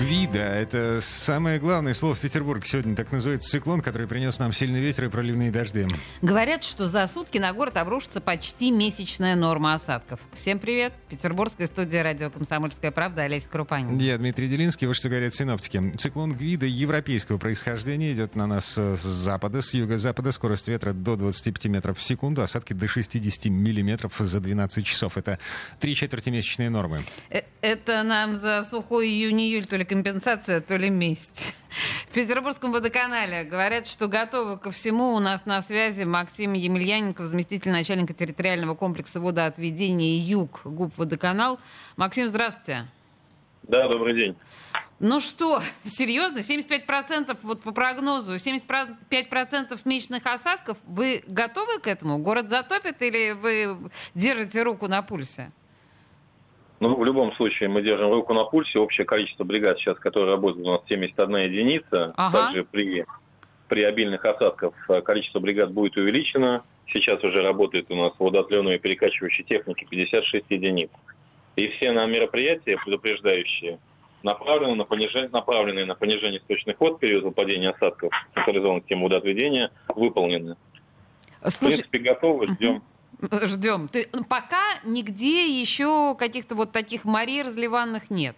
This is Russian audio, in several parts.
Гвида — это самое главное слово в Петербурге сегодня. Так называется циклон, который принес нам сильный ветер и проливные дожди. Говорят, что за сутки на город обрушится почти месячная норма осадков. Всем привет. Петербургская студия радио «Комсомольская правда» Олеся Крупанин. Я Дмитрий Делинский. Вот что говорят синоптики. Циклон Гвида европейского происхождения идет на нас с запада, с юго-запада. Скорость ветра до 25 метров в секунду. Осадки до 60 миллиметров за 12 часов. Это три четверти месячные нормы. Э, это нам за сухой июнь-июль то ли компенсация, то ли месть. В Петербургском водоканале говорят, что готовы ко всему. У нас на связи Максим Емельяненко, заместитель начальника территориального комплекса водоотведения «Юг» ГУП «Водоканал». Максим, здравствуйте. Да, добрый день. Ну что, серьезно, 75% вот по прогнозу, 75% месячных осадков, вы готовы к этому? Город затопит или вы держите руку на пульсе? Ну, в любом случае, мы держим руку на пульсе. Общее количество бригад сейчас, которые работают у нас 71 единица. Ага. Также при, при обильных осадках э, количество бригад будет увеличено. Сейчас уже работает у нас водоотливной и перекачивающей техники 56 единиц. И все на мероприятия, предупреждающие, направлены на понижение, направленные на понижение сточных вод в период выпадения осадков, централизованных тем водоотведения, выполнены. Слушай... В принципе, готовы, ждем. Угу. Ждем. Ты, пока нигде еще каких-то вот таких морей разливанных нет.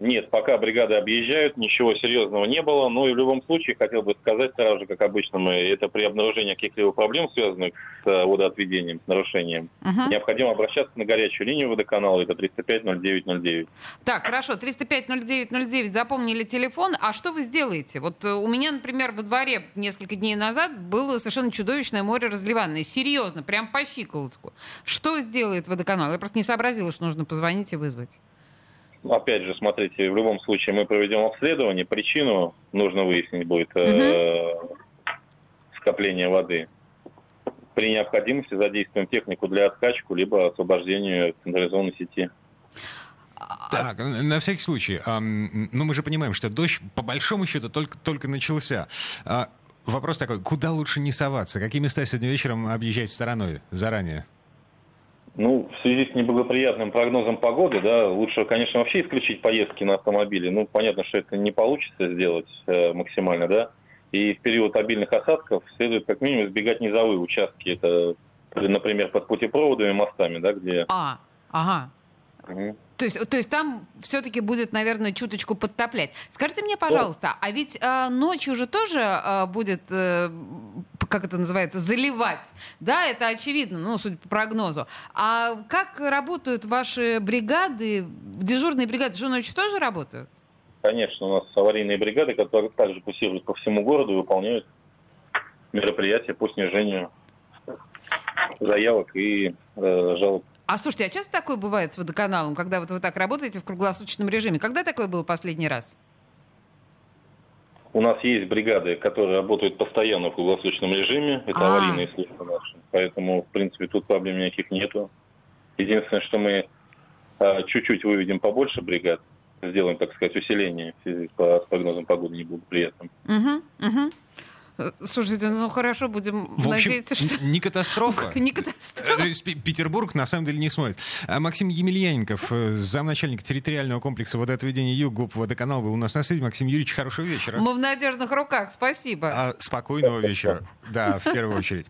Нет, пока бригады объезжают, ничего серьезного не было. Но и в любом случае хотел бы сказать сразу же, как обычно мы, это при обнаружении каких-либо проблем, связанных с э, водоотведением, с нарушением, uh-huh. необходимо обращаться на горячую линию водоканала, это 305-0909. Так, хорошо, 305-0909, запомнили телефон. А что вы сделаете? Вот э, у меня, например, во дворе несколько дней назад было совершенно чудовищное море разливанное. Серьезно, прям по щиколотку. Что сделает водоканал? Я просто не сообразила, что нужно позвонить и вызвать опять же, смотрите, в любом случае мы проведем обследование, причину нужно выяснить будет э, скопления воды. При необходимости задействуем технику для откачку, либо освобождению централизованной сети. Так, на всякий случай, ну мы же понимаем, что дождь по большому счету только, только начался. А, вопрос такой, куда лучше не соваться? Какие места сегодня вечером объезжать стороной заранее? Ну, в связи с неблагоприятным прогнозом погоды, да, лучше, конечно, вообще исключить поездки на автомобиле. Ну, понятно, что это не получится сделать э, максимально, да. И в период обильных осадков следует как минимум избегать низовые участки. Это, например, под путепроводами, мостами, да, где... А, ага. Угу. То есть, то есть там все-таки будет, наверное, чуточку подтоплять. Скажите мне, пожалуйста, а ведь э, ночью же тоже э, будет, э, как это называется, заливать? Да, это очевидно, ну, судя по прогнозу. А как работают ваши бригады, дежурные бригады, что ночью тоже работают? Конечно, у нас аварийные бригады, которые также курсируют по всему городу и выполняют мероприятия по снижению заявок и э, жалоб а слушайте, а часто такое бывает с водоканалом, когда вот вы так работаете в круглосуточном режиме? Когда такое было последний раз? У нас есть бригады, которые работают постоянно в круглосуточном режиме. Это А-а-а. аварийные службы наши. Поэтому, в принципе, тут проблем никаких нету. Единственное, что мы а, чуть-чуть выведем побольше бригад, сделаем, так сказать, усиление по прогнозам погоды неблагоприятным. Угу, угу. Слушайте, ну хорошо, будем в общем, надеяться, что... Не катастрофа. Не катастрофа. Петербург на самом деле не смотрит. А Максим Емельяненков, э, замначальник территориального комплекса водоотведения Юг, ГУП «Водоканал» был у нас на связи. Максим Юрьевич, хорошего вечера. Мы в надежных руках, спасибо. А, спокойного вечера. Да, в первую очередь.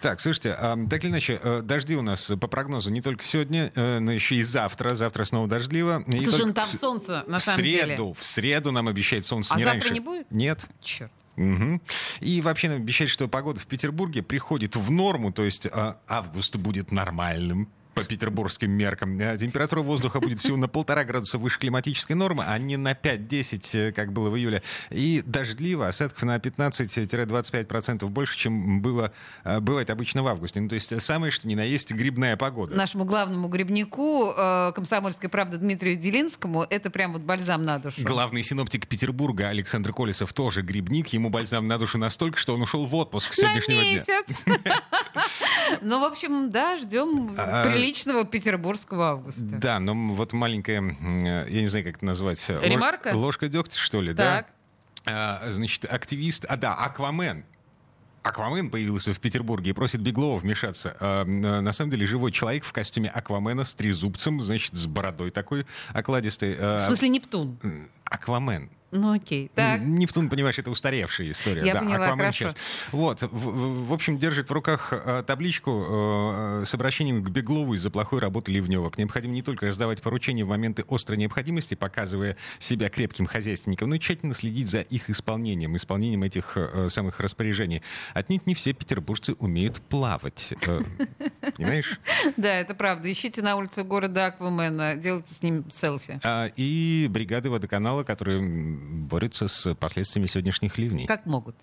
Так, слушайте, а, так или иначе, э, дожди у нас по прогнозу не только сегодня, э, но еще и завтра. Завтра снова дождливо. Слушай, ну там солнце, на самом деле. В среду, в среду нам обещает солнце. А не завтра раньше. не будет? Нет. Черт. Угу. И вообще нам обещают, что погода в Петербурге приходит в норму, то есть а, август будет нормальным по петербургским меркам. Э, температура воздуха будет всего на полтора градуса выше климатической нормы, а не на 5-10, э, как было в июле. И дождливо, осадков на 15-25% больше, чем было, э, бывает обычно в августе. Ну, то есть самое, что ни на есть, грибная погода. Нашему главному грибнику, комсомольской правды Дмитрию Делинскому, это прям вот бальзам на душу. Главный синоптик Петербурга Александр Колесов тоже грибник. Ему бальзам на душу настолько, что он ушел в отпуск с сегодняшнего дня. Ну, в общем, да, ждем а, Приличного петербургского августа. Да, но вот маленькая, я не знаю, как это назвать. Ремарка? Ложка дегтя, что ли, так. да? Значит, активист... А, да, Аквамен. Аквамен появился в Петербурге и просит Беглова вмешаться. А, на самом деле живой человек в костюме Аквамена с трезубцем, значит, с бородой такой окладистой. А, в смысле Нептун? Аквамен. Ну окей, так. Нептун, понимаешь, это устаревшая история. Я да, поняла, Аквамен хорошо. сейчас. Вот, в, в общем, держит в руках э, табличку э, с обращением к Беглову из-за плохой работы Ливневок. Необходимо не только раздавать поручения в моменты острой необходимости, показывая себя крепким хозяйственником, но и тщательно следить за их исполнением, исполнением этих э, самых распоряжений. Отнюдь не все петербуржцы умеют плавать. Э, понимаешь? Да, это правда. Ищите на улице города Аквамена, делайте с ним селфи. А, и бригады водоканала, которые борются с последствиями сегодняшних ливней. Как могут.